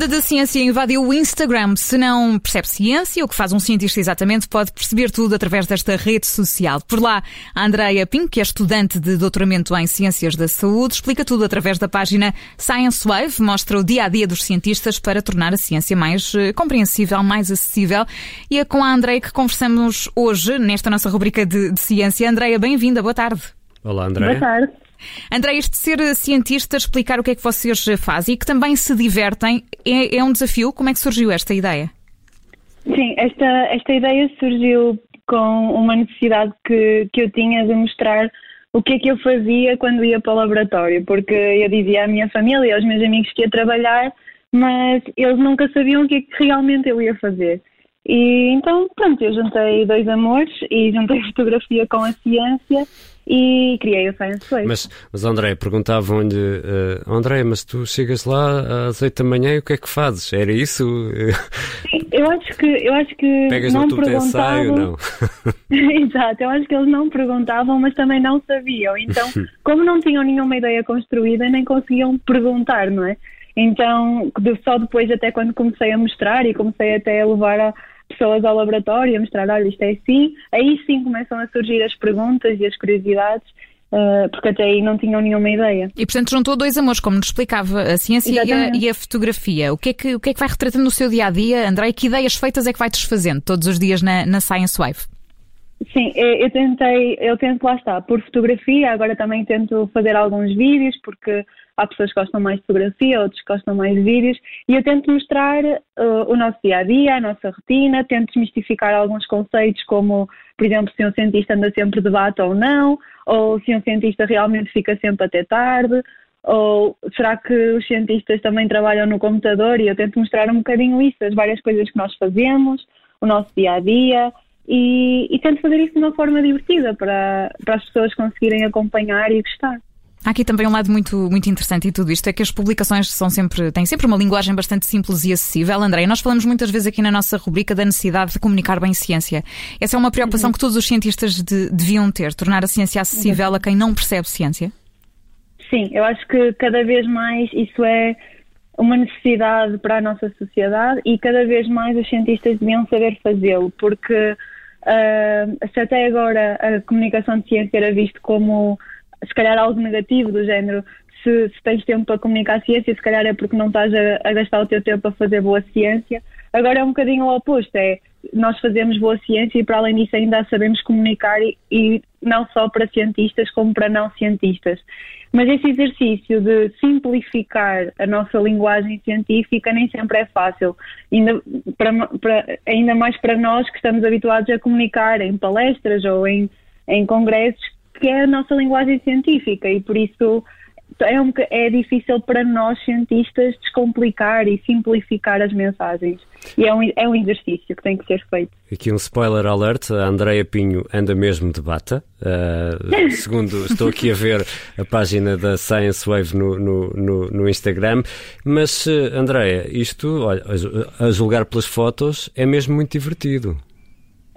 onda da ciência invadiu o Instagram. Se não percebe ciência, o que faz um cientista exatamente, pode perceber tudo através desta rede social. Por lá, a Andrea Pink, que é estudante de doutoramento em Ciências da Saúde, explica tudo através da página Science Wave, mostra o dia a dia dos cientistas para tornar a ciência mais uh, compreensível, mais acessível. E é com a Andrea que conversamos hoje, nesta nossa rubrica de, de ciência. Andrea, bem-vinda, boa tarde. Olá, Andrea. Boa tarde. André, este ser cientista, explicar o que é que vocês fazem e que também se divertem, é, é um desafio? Como é que surgiu esta ideia? Sim, esta, esta ideia surgiu com uma necessidade que, que eu tinha de mostrar o que é que eu fazia quando ia para o laboratório, porque eu dizia à minha família e aos meus amigos que ia trabalhar, mas eles nunca sabiam o que é que realmente eu ia fazer. E então, pronto, eu juntei dois amores e juntei fotografia com a ciência e criei o Science Wave. Mas, mas André, perguntavam-lhe, uh, André, mas tu chegas lá às oito da manhã e o que é que fazes? Era isso? Sim, eu acho que, eu acho que Pegas não no tubo perguntavam. ensaio, não? Exato, eu acho que eles não perguntavam, mas também não sabiam. Então, como não tinham nenhuma ideia construída, nem conseguiam perguntar, não é? Então, só depois, até quando comecei a mostrar e comecei até a levar a pessoas ao laboratório, a mostrar, olha, isto é assim, aí sim começam a surgir as perguntas e as curiosidades, eh, porque até aí não tinham nenhuma ideia. E portanto juntou dois amores, como nos explicava, a ciência e a, e a fotografia. O que, é que, o que é que vai retratando no seu dia a dia, André? Que ideias feitas é que vai desfazendo todos os dias na, na Science Wave? Sim, eu eu tentei, eu tento lá está, por fotografia, agora também tento fazer alguns vídeos, porque há pessoas que gostam mais de fotografia, outros que gostam mais de vídeos, e eu tento mostrar uh, o nosso dia a dia, a nossa rotina, tento desmistificar alguns conceitos, como, por exemplo, se um cientista anda sempre de bata ou não, ou se um cientista realmente fica sempre até tarde, ou será que os cientistas também trabalham no computador? E eu tento mostrar um bocadinho isso, as várias coisas que nós fazemos, o nosso dia a dia. E, e tento fazer isso de uma forma divertida para, para as pessoas conseguirem acompanhar e gostar. Há aqui também um lado muito, muito interessante em tudo isto, é que as publicações são sempre, têm sempre uma linguagem bastante simples e acessível. André, nós falamos muitas vezes aqui na nossa rubrica da necessidade de comunicar bem ciência. Essa é uma preocupação que todos os cientistas de- deviam ter, tornar a ciência acessível a quem não percebe ciência. Sim, eu acho que cada vez mais isso é uma necessidade para a nossa sociedade e cada vez mais os cientistas deviam saber fazê-lo, porque ah, se até agora a comunicação de ciência era visto como se calhar algo negativo, do género se, se tens tempo para comunicar ciência, se calhar é porque não estás a, a gastar o teu tempo a fazer boa ciência. Agora é um bocadinho o oposto, é nós fazemos boa ciência e para além disso ainda sabemos comunicar e, e não só para cientistas como para não cientistas. Mas esse exercício de simplificar a nossa linguagem científica nem sempre é fácil, ainda, para- para- ainda mais para nós que estamos habituados a comunicar em palestras ou em, em congressos, que é a nossa linguagem científica e por isso é, um, é difícil para nós cientistas descomplicar e simplificar as mensagens. E é um, é um exercício que tem que ser feito. Aqui um spoiler alert, a Andreia Pinho anda mesmo de bata. Uh, segundo, estou aqui a ver a página da Science Wave no, no, no, no Instagram. Mas, uh, Andreia, isto, olha, a julgar pelas fotos, é mesmo muito divertido.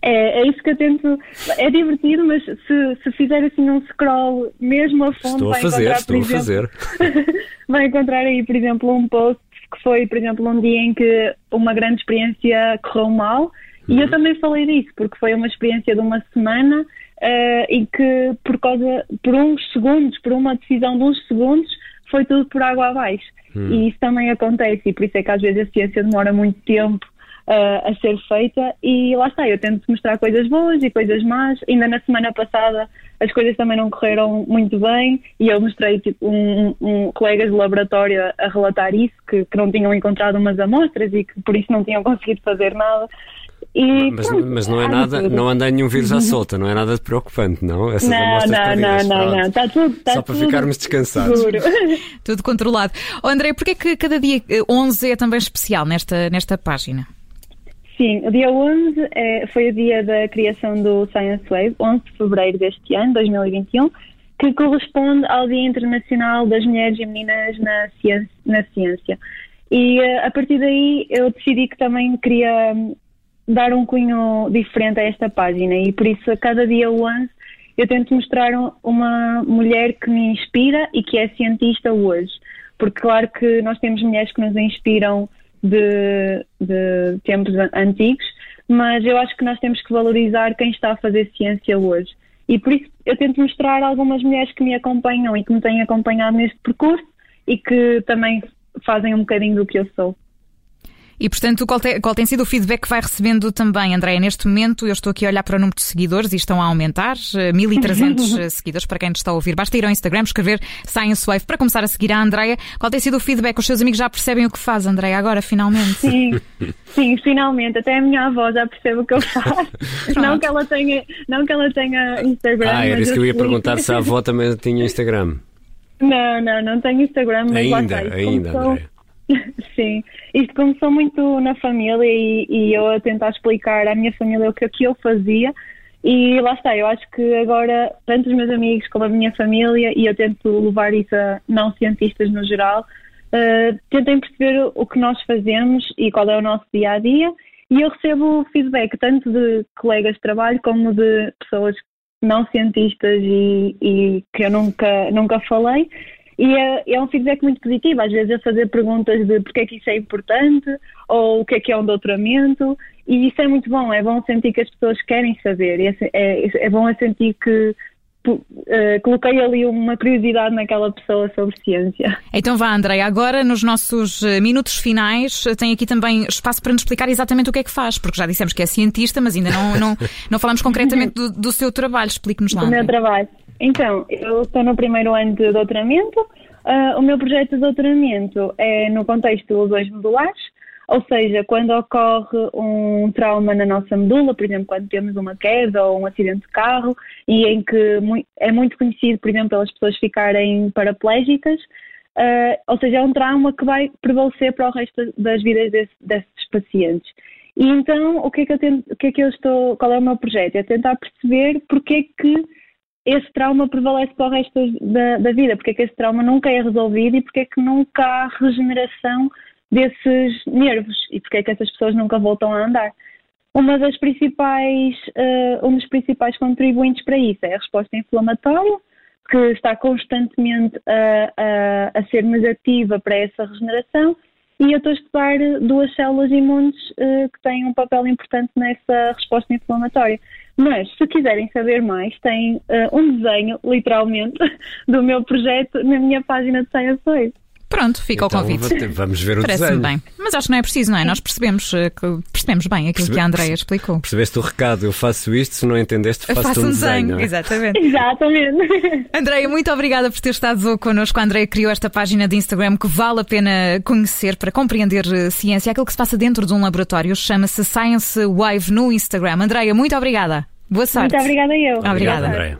É, é isso que eu tento. É divertido, mas se, se fizer assim um scroll mesmo a fundo, Estou a fazer, encontrar, estou a fazer. vai encontrar aí, por exemplo, um post que foi, por exemplo, um dia em que uma grande experiência correu mal. E Uhum. eu também falei disso, porque foi uma experiência de uma semana eh, e que por causa, por uns segundos, por uma decisão de uns segundos, foi tudo por água abaixo. Hum. E isso também acontece, e por isso é que às vezes a ciência demora muito tempo eh, a ser feita. E lá está, eu tento mostrar coisas boas e coisas más. Ainda na semana passada as coisas também não correram muito bem e eu mostrei tipo, um, um- colegas de laboratório a, relatar isso, que, que não tinham encontrado umas amostras e que por isso não tinham conseguido fazer nada. E, Mas, pronto, mas não é de nada, tudo. não anda nenhum vírus à solta, não é nada de preocupante, não? Essas Não, amostras não, perdidas, não, não, não. Está tudo, está Só para tudo ficarmos descansados. seguro. Tudo controlado. Oh, André, porquê é que cada dia eh, 11 é também especial nesta, nesta página? Sim, o dia 11 é, foi o dia da criação do Science Wave, 11 de fevereiro deste ano, 2021, que corresponde ao Dia Internacional das Mulheres e Meninas na Ciência. Na ciência. E eh, a partir daí eu decidi que também queria hum, dar um cunho diferente a esta página e por isso a cada dia 11 eu tento mostrar um- uma mulher que me inspira e que é cientista hoje. Porque claro que nós temos mulheres que nos inspiram de, de tempos antigos, mas eu acho que nós temos que valorizar quem está a fazer ciência hoje. E por isso eu tento mostrar algumas mulheres que me acompanham e que me têm acompanhado neste percurso e que também fazem um bocadinho do que eu sou. E, portanto, qual, te, qual, tem sido o feedback que vai recebendo também, Andréia? Neste momento, eu estou aqui a olhar para o número de seguidores e estão a aumentar, 1.300 eh, seguidores para quem nos está a ouvir. Basta ir ao Instagram, escrever Science Wave para começar a seguir a Andréia. Qual tem sido o feedback? Os seus amigos já percebem o que faz, Andréia, agora, finalmente? Sim, sim, finalmente. Até a minha avó já percebe o que eu faço. não, que ela tenha, não que ela tenha Instagram. Ah, era isso que eu ia perguntar se a avó também tinha Instagram. Não, não, não tenho Instagram, mas ainda, lá está. Ainda, Andréia. Sim, isto começou muito na família e, e, eu a tentar explicar à minha família o que, é que eu fazia. E lá está, eu acho que agora tanto os meus amigos como a minha família e eu tento levar isso a não cientistas no geral uh, tentem perceber o que nós fazemos e qual é o nosso dia a dia. E eu recebo feedback tanto de colegas de trabalho como de pessoas não cientistas e, e que eu nunca, nunca falei e é, é, um feedback muito positivo, às vezes a fazer perguntas de porque é que isso é importante ou o que é que é um doutoramento, e isso é muito bom, é bom sentir que as pessoas querem saber, é, é, é bom sentir que uh, coloquei ali uma curiosidade naquela pessoa sobre ciência. Então vá, Andréia, agora nos nossos eh, minutos finais tem aqui também espaço para nos explicar exatamente o que é que faz, porque já dissemos que é cientista, mas ainda não, não, não falamos concretamente do, do seu trabalho, explique-nos lá. Do meu trabalho. Então, eu estou no primeiro ano de doutoramento. Uh, o meu projeto de doutoramento é no contexto de lesões medulares, ou seja, quando ocorre um trauma na nossa medula, por exemplo, quando temos uma queda ou um acidente de carro, e em que é muito conhecido, por exemplo, pelas pessoas ficarem paraplégicas, uh, ou seja, é um trauma que vai prevalecer para o resto das vidas desse, desses pacientes. E então, o que é que eu tento, o que é que eu estou, qual é o meu projeto? É tentar perceber porque é que esse trauma prevalece para o resto da, da, vida, porque é que esse trauma nunca é resolvido e porque é que nunca há regeneração desses nervos e porque é que essas pessoas nunca voltam a andar. Uma das principais, uh, um dos principais contribuintes para isso é a resposta inflamatória, que está constantemente a, a, a ser negativa para essa regeneração e eu estou a estudar duas células imunes uh, que têm um papel importante nessa resposta inflamatória. Mas, se quiserem saber mais, tem uh, um desenho, literalmente, do meu projeto na minha página de Science Wave. Pronto, fica então, o convite. Vamos ver o Parece-me bem. Mas acho que não é preciso, não é? Nós percebemos, eh, que, percebemos bem aquilo Percebe, que a Andreia explicou. Percebeste o recado, eu faço isto, se não entendeste, faço, faço um desenho. desenho. É? Exatamente. Exatamente. Andreia, muito obrigada por ter estado connosco. A Andreia criou esta página de Instagram que vale a pena conhecer para compreender eh, ciência. Aquilo que se passa dentro de um laboratório chama-se Science Wave no Instagram. Andreia, muito obrigada. Boa sorte. Muito obrigada eu. Obrigada, Andreia.